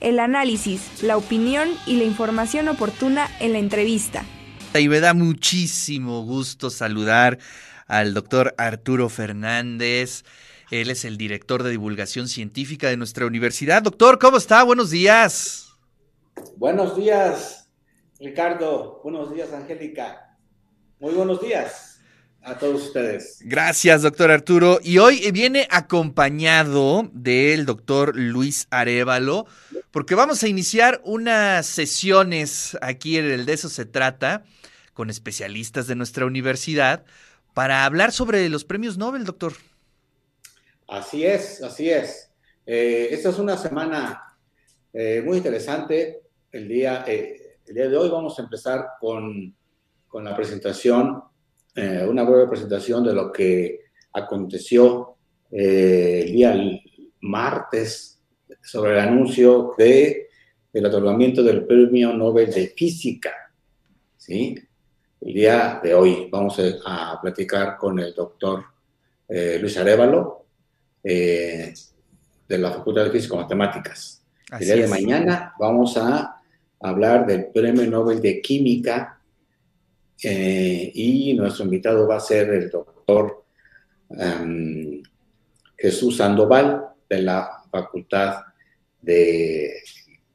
el análisis, la opinión y la información oportuna en la entrevista. Y me da muchísimo gusto saludar al doctor Arturo Fernández. Él es el director de divulgación científica de nuestra universidad. Doctor, ¿cómo está? Buenos días. Buenos días, Ricardo. Buenos días, Angélica. Muy buenos días a todos ustedes. Gracias, doctor Arturo. Y hoy viene acompañado del doctor Luis Arevalo, porque vamos a iniciar unas sesiones aquí en el De eso se trata, con especialistas de nuestra universidad, para hablar sobre los premios Nobel, doctor. Así es, así es. Eh, esta es una semana eh, muy interesante. El día, eh, el día de hoy vamos a empezar con, con la presentación eh, una breve presentación de lo que aconteció eh, el día martes sobre el anuncio de el otorgamiento del Premio Nobel de Física. ¿sí? El día de hoy vamos a, platicar con el doctor eh, Luis Arevalo de la Facultad de Física y Matemáticas. el día de mañana vamos a hablar del Premio Nobel de Química eh, y nuestro invitado va a ser el doctor em, Jesús Sandoval de la Facultad de,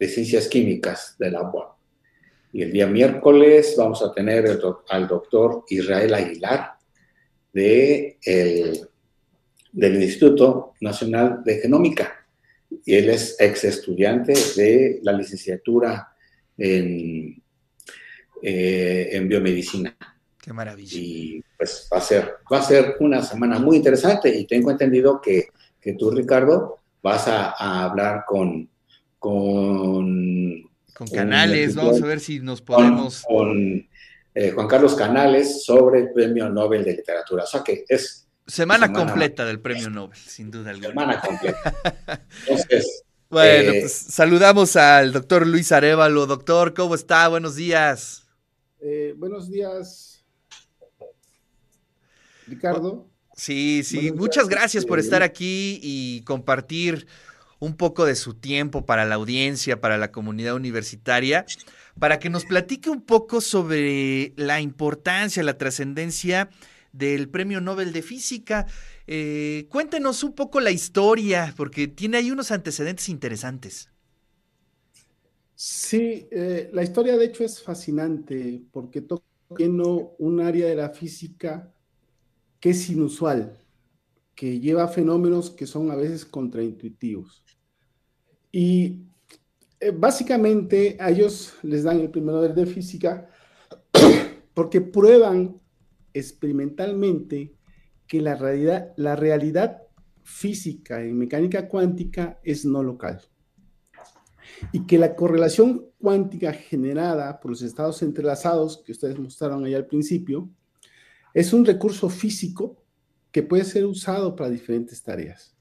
Ciencias Químicas de la. Y el día miércoles vamos a tener al doctor Israel Aguilar de del Instituto Nacional de Genómica. Y él es ex estudiante de la licenciatura en eh, en biomedicina. Qué maravilla. Y pues va a ser, va a ser una semana muy interesante y tengo entendido que, que tú, Ricardo, vas a, hablar con, con, con Canales, vamos a ver si nos podemos... Con, eh, Juan Carlos Canales sobre el Premio Nobel de Literatura. O sea que es... Semana, completa del Premio Nobel, sin duda alguna. Semana completa. Entonces... Bueno, eh, pues saludamos al doctor Luis Arevalo. Doctor, ¿cómo está? Buenos días. Eh, buenos días, Ricardo. Sí, sí, muchas gracias por estar aquí y compartir un poco de su tiempo para la audiencia, para la comunidad universitaria, para que nos platique un poco sobre la importancia, la trascendencia del Premio Nobel de Física. Eh, cuéntenos un poco la historia, porque tiene ahí unos antecedentes interesantes. Sí, eh, la historia de hecho es fascinante porque toca un área de la física que es inusual, que lleva fenómenos que son a veces contraintuitivos. Y eh, básicamente a ellos les dan el primer Nobel de física porque prueban experimentalmente que la realidad, la realidad física en mecánica cuántica es no local y que la correlación cuántica generada por los estados entrelazados que ustedes mostraron ahí al principio es un recurso físico que puede ser usado para diferentes tareas.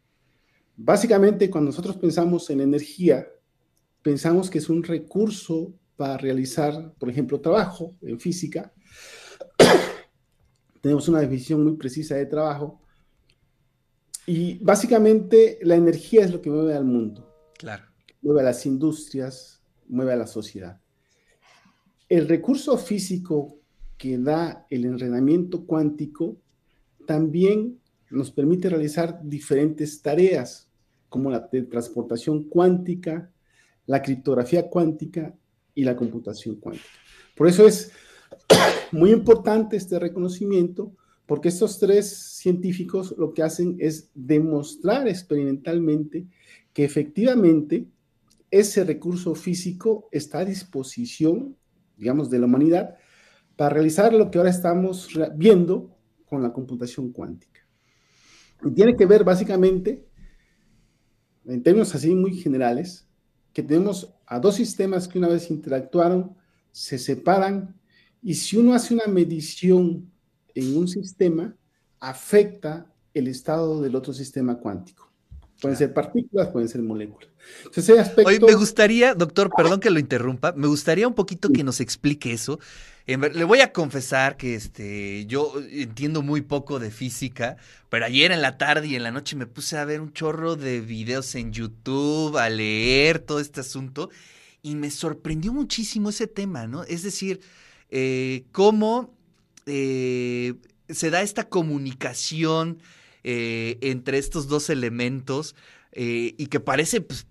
Básicamente, cuando nosotros pensamos en energía, pensamos que es un recurso para realizar, por ejemplo, trabajo en física. Tenemos una definición muy precisa de trabajo. Y básicamente la energía es lo que mueve al mundo. Claro mueve a las industrias, mueve a la sociedad. El recurso físico que da el entrenamiento cuántico también nos permite realizar diferentes tareas, como la transportación cuántica, la criptografía cuántica y la computación cuántica. Por eso es muy importante este reconocimiento, porque estos tres científicos lo que hacen es demostrar experimentalmente que efectivamente ese recurso físico está a disposición, digamos, de la humanidad para realizar lo que ahora estamos viendo con la computación cuántica. Y tiene que ver básicamente, en términos así muy generales, que tenemos a dos sistemas que una vez interactuaron, se separan, y si uno hace una medición en un sistema, afecta el estado del otro sistema cuántico. Pueden ser partículas, pueden ser moléculas. Entonces, aspecto... Oye, me gustaría, doctor, perdón que lo interrumpa, me gustaría un poquito que nos explique eso. Le voy a confesar que este, yo entiendo muy poco de física, pero ayer en la tarde y en la noche me puse a ver un chorro de videos en YouTube, a leer todo este asunto, y me sorprendió muchísimo ese tema, ¿no? Es decir, eh, cómo eh, se da esta comunicación eh, entre estos dos elementos y que parece pues,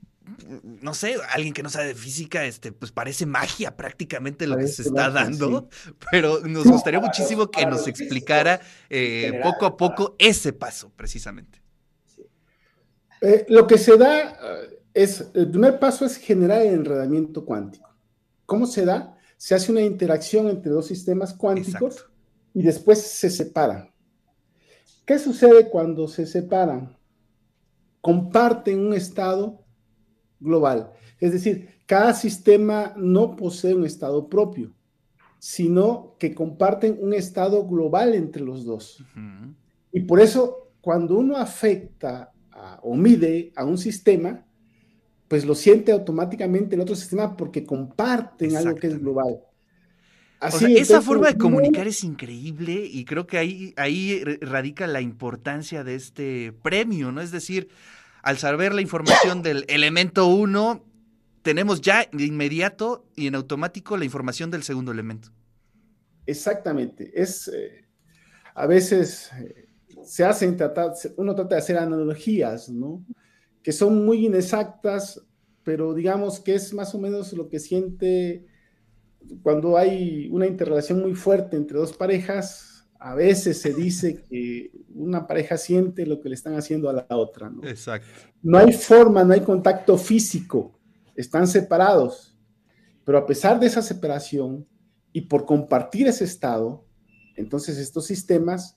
no sé, alguien que no sabe de física, este, pues parece magia prácticamente lo que se está dando, pero nos gustaría muchísimo que nos explicara eh, poco a poco ese paso, precisamente. Eh, lo que se da eh, es, el primer paso es generar el enredamiento cuántico. ¿Cómo se da? Se hace una interacción entre dos sistemas cuánticos y después se separan. ¿Qué sucede cuando se separan? Comparten un estado global. Es decir, cada sistema no posee un estado propio, sino que comparten un estado global entre los dos. Y por eso, cuando uno afecta o mide a un sistema, pues lo siente automáticamente el otro sistema porque comparten algo que es global. Así, esa forma de comunicar es increíble y creo que ahí, ahí radica la importancia de este premio, ¿no? Es decir, al saber la información del elemento 1, tenemos ya de inmediato y en automático la información del segundo elemento. Exactamente. Es eh, a veces eh, se hacen tratar, uno trata de hacer analogías, ¿no? Que son muy inexactas, pero digamos que es más o menos lo que siente cuando hay una interrelación muy fuerte entre dos parejas, a veces se dice que una pareja siente lo que le están haciendo a la otra. ¿no? Exacto. No hay forma, no hay contacto físico, están separados. Pero a pesar de esa separación y por compartir ese estado, entonces estos sistemas,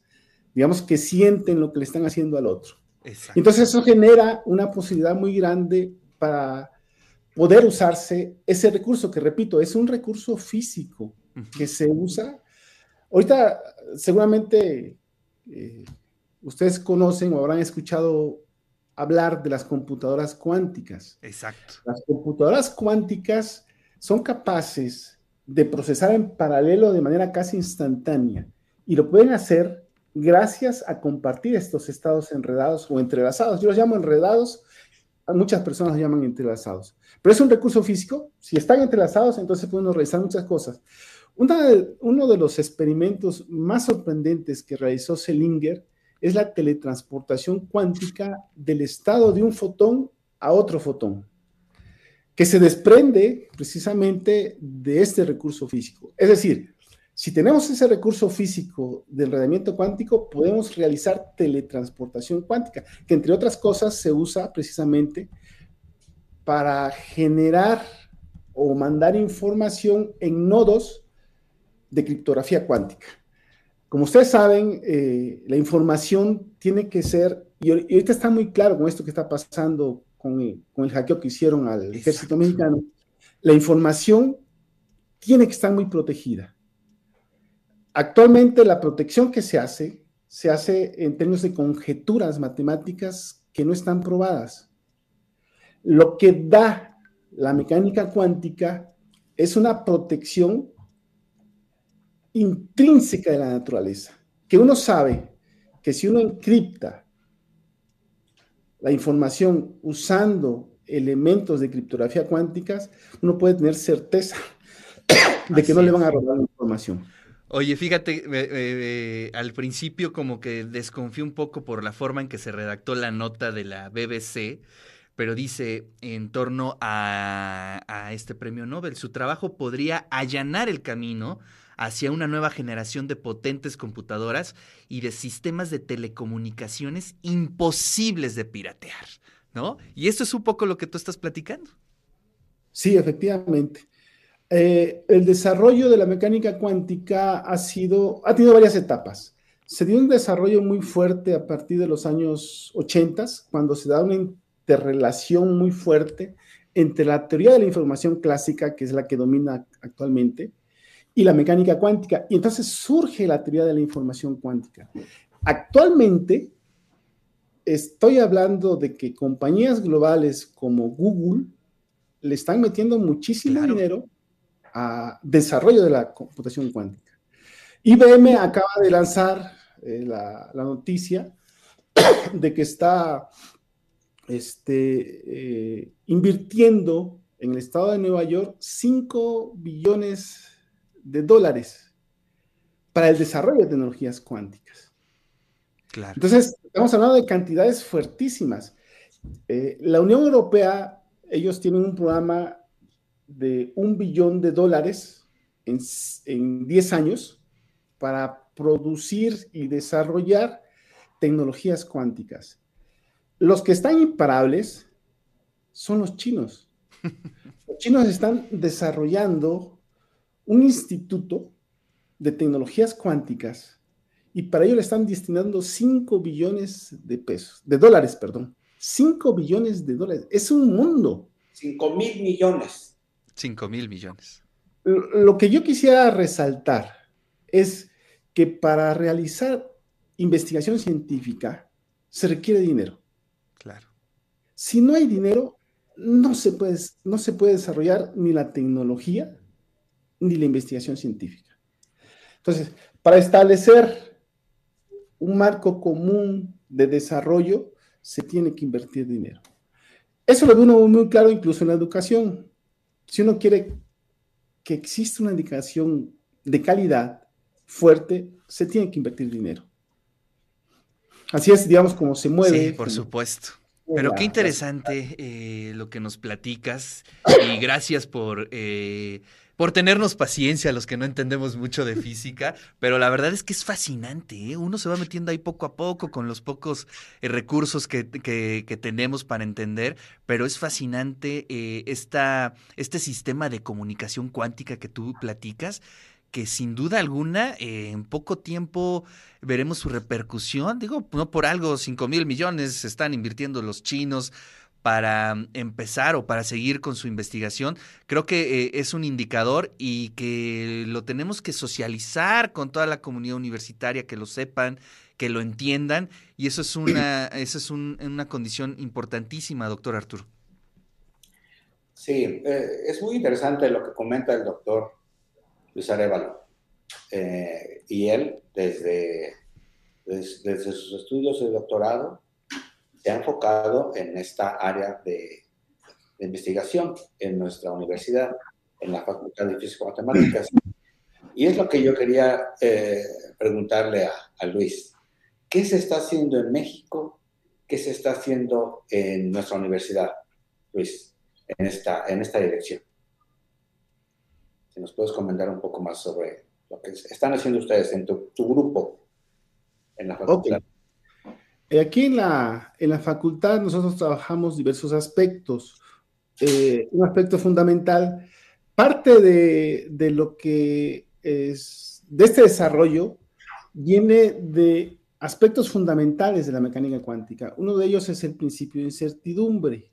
digamos que sienten lo que le están haciendo al otro. Exacto. Entonces eso genera una posibilidad muy grande para poder usarse ese recurso, que repito, es un recurso físico que se usa Ahorita seguramente eh, ustedes conocen o habrán escuchado hablar de las computadoras cuánticas. Exacto. Las computadoras cuánticas son capaces de procesar en paralelo de manera casi instantánea y lo pueden hacer gracias a compartir estos estados enredados o entrelazados. Yo los llamo enredados, muchas personas los llaman entrelazados. Pero es un recurso físico. Si están entrelazados, entonces podemos realizar muchas cosas uno de los experimentos más sorprendentes que realizó Selinger es la teletransportación cuántica del estado de un fotón a otro fotón, que se desprende precisamente de este recurso físico. Es decir, si tenemos ese recurso físico del enredamiento cuántico, podemos realizar teletransportación cuántica, que entre otras cosas se usa precisamente para generar o mandar información en nodos de criptografía cuántica. Como ustedes saben, eh, la información tiene que ser, y ahorita está muy claro con esto que está pasando con el, con el hackeo que hicieron al ejército mexicano, la información tiene que estar muy protegida. Actualmente la protección que se hace, se hace en términos de conjeturas matemáticas que no están probadas. Lo que da la mecánica cuántica es una protección intrínseca de la naturaleza, que uno sabe que si uno encripta la información usando elementos de criptografía cuánticas, uno puede tener certeza de que no le van a robar la información. Oye, fíjate, al principio como que desconfío un poco por la forma en que se redactó la nota de la BBC, pero dice en torno a, a este premio Nobel, su trabajo podría allanar el camino hacia una nueva generación de potentes computadoras y de sistemas de telecomunicaciones imposibles de piratear, ¿no? Y esto es un poco lo que tú estás platicando. Sí, efectivamente. Eh, el desarrollo de la mecánica cuántica ha sido, ha tenido varias etapas. Se dio un desarrollo muy fuerte a partir de los años 80, cuando se da una interrelación muy fuerte entre la teoría de la información clásica, que es la que domina actualmente, y la mecánica cuántica. Y entonces surge la teoría de la información cuántica. Actualmente, estoy hablando de que compañías globales como Google le están metiendo muchísimo dinero a desarrollo de la computación cuántica. IBM acaba de lanzar eh, la, noticia de que está este, eh, invirtiendo en el estado de Nueva York 5 billones de dólares para el desarrollo de tecnologías cuánticas. Claro. Entonces, estamos hablando de cantidades fuertísimas. Eh, la Unión Europea, ellos tienen un programa de un billón de dólares en, en 10 años para producir y desarrollar tecnologías cuánticas. Los que están imparables son los chinos. Los chinos están desarrollando un instituto de tecnologías cuánticas y para ello le están destinando 5 billones de pesos, de dólares, perdón. 5 billones de dólares. Es un mundo. 5 mil millones. 5 mil millones. Lo que yo quisiera resaltar es que para realizar investigación científica se requiere dinero. Claro. Si no hay dinero, no se puede, no se puede desarrollar ni la tecnología ni la investigación científica. Entonces, para establecer un marco común de desarrollo, se tiene que invertir dinero. Eso lo ve uno muy claro incluso en la educación. Si uno quiere que exista una educación de calidad fuerte, se tiene que invertir dinero. Así es, digamos, como se mueve. Sí, por supuesto. Pero qué interesante eh, lo que nos platicas y gracias por, eh, por tenernos paciencia los que no entendemos mucho de física, pero la verdad es que es fascinante, ¿eh? uno se va metiendo ahí poco a poco con los pocos recursos que, tenemos para entender, pero es fascinante esta, este sistema de comunicación cuántica que tú platicas que sin duda alguna eh, en poco tiempo veremos su repercusión. Digo, no por algo 5 mil millones están invirtiendo los chinos para mm, empezar o para seguir con su investigación. Creo que eh, es un indicador y que lo tenemos que socializar con toda la comunidad universitaria, que lo sepan, que lo entiendan. Y eso es una, eso es una condición importantísima, doctor Arturo. Sí, eh, es muy interesante lo que comenta el doctor Luis Arevalo. Eh, y él, desde, desde, sus estudios de doctorado, se ha enfocado en esta área de, investigación en nuestra universidad, en la Facultad de Físico Matemáticas. Y es lo que yo quería eh, preguntarle a, a Luis. ¿Qué se está haciendo en México? ¿Qué se está haciendo en nuestra universidad, Luis, en esta, en esta dirección? nos puedes comentar un poco más sobre lo que están haciendo ustedes en tu, grupo en la facultad. Aquí en la, en la facultad nosotros trabajamos diversos aspectos. Eh, un aspecto fundamental, parte de, de lo que es, de este desarrollo viene de aspectos fundamentales de la mecánica cuántica. Uno de ellos es el principio de incertidumbre,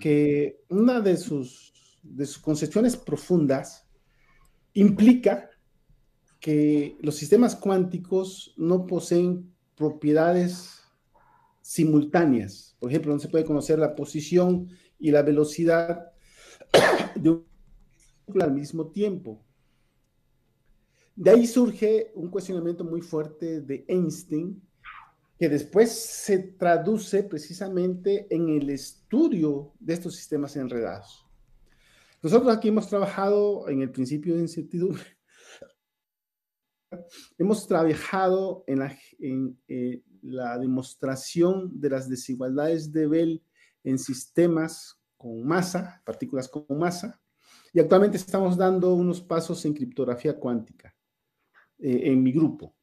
que una de sus, de sus concepciones profundas implica que los sistemas cuánticos no poseen propiedades simultáneas. Por ejemplo, no se puede conocer la posición y la velocidad de un al mismo tiempo. De ahí surge un cuestionamiento muy fuerte de Einstein, que después se traduce precisamente en el estudio de estos sistemas enredados. Nosotros aquí hemos trabajado en el principio de incertidumbre. Hemos trabajado en la, en, eh, la demostración de las desigualdades de Bell en sistemas con masa, partículas con masa, y actualmente estamos dando unos pasos en criptografía cuántica eh, en mi grupo.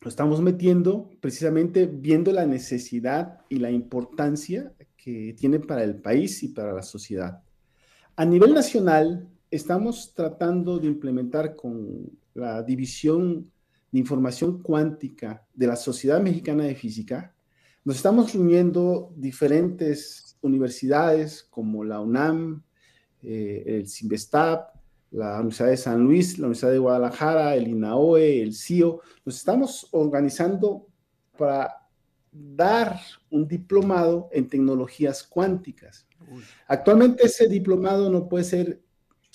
Lo estamos metiendo precisamente viendo la necesidad y la importancia que tiene para el país y para la sociedad. A nivel nacional, estamos tratando de implementar con la División de Información Cuántica de la Sociedad Mexicana de Física, nos estamos reuniendo diferentes universidades como la UNAM, eh, el CIMBESTAP, la Universidad de San Luis, la Universidad de Guadalajara, el INAOE, el CIO. Nos estamos organizando para dar un diplomado en tecnologías cuánticas. Actualmente ese diplomado no puede ser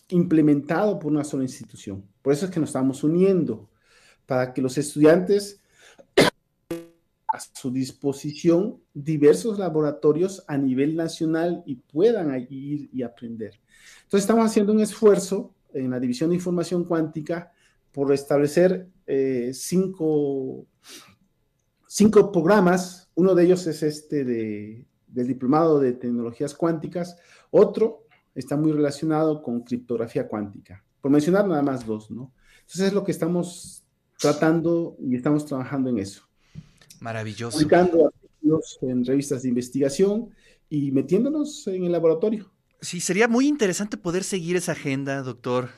implementado por una sola institución. Por eso es que nos estamos uniendo para que los estudiantes a su disposición diversos laboratorios a nivel nacional y puedan ir y aprender. Entonces estamos haciendo un esfuerzo en la División de Información Cuántica por establecer eh, cinco, cinco programas. Uno de ellos es este de, del Diplomado de Tecnologías Cuánticas. Otro está muy relacionado con criptografía cuántica. Por mencionar nada más dos, ¿no? Entonces es lo que estamos tratando y estamos trabajando en eso. Maravilloso. Publicando artículos en revistas de investigación y metiéndonos en el laboratorio. Sí, sería muy interesante poder seguir esa agenda, doctor.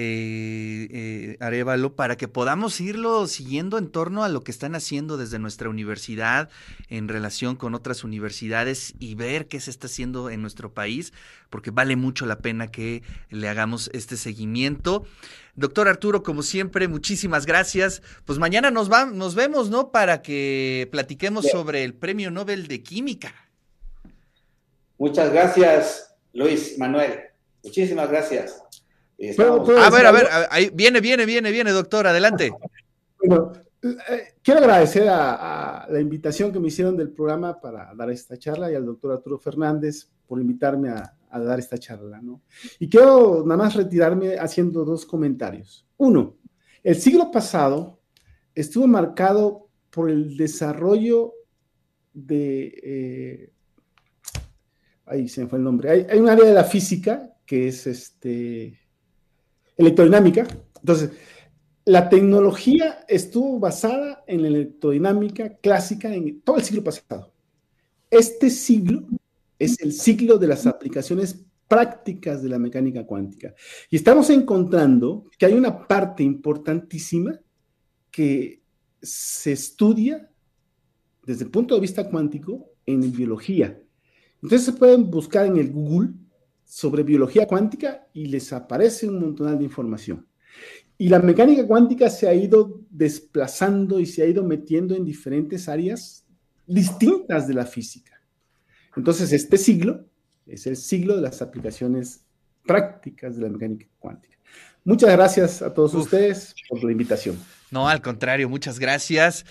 Eh, eh, Arevalo, para que podamos irlo siguiendo en torno a lo que están haciendo desde nuestra universidad en relación con otras universidades y ver qué se está haciendo en nuestro país, porque vale mucho la pena que le hagamos este seguimiento. Doctor Arturo, como siempre, muchísimas gracias. Pues mañana nos, va, nos vemos, ¿no? Para que platiquemos sobre el Premio Nobel de Química. Muchas gracias, Luis Manuel. Muchísimas gracias a ver, a ver, ahí viene, viene, viene, viene, doctor, adelante. Bueno, eh, quiero agradecer a, la invitación que me hicieron del programa para dar esta charla y al doctor Arturo Fernández por invitarme a, dar esta charla, ¿no? Y quiero nada más retirarme haciendo dos comentarios. Uno, el siglo pasado estuvo marcado por el desarrollo de... Eh, ahí se me fue el nombre. Hay, hay un área de la física que es este electrodinámica. Entonces, la tecnología estuvo basada en la electrodinámica clásica en todo el siglo pasado. Este siglo es el siglo de las aplicaciones prácticas de la mecánica cuántica. Y estamos encontrando que hay una parte importantísima que se estudia desde el punto de vista cuántico en biología. Entonces se pueden buscar en el Google sobre biología cuántica y les aparece un montón de información. Y la mecánica cuántica se ha ido desplazando y se ha ido metiendo en diferentes áreas distintas de la física. Entonces, este siglo es el siglo de las aplicaciones prácticas de la mecánica cuántica. Muchas gracias a todos ustedes por la invitación. No, al contrario, muchas gracias.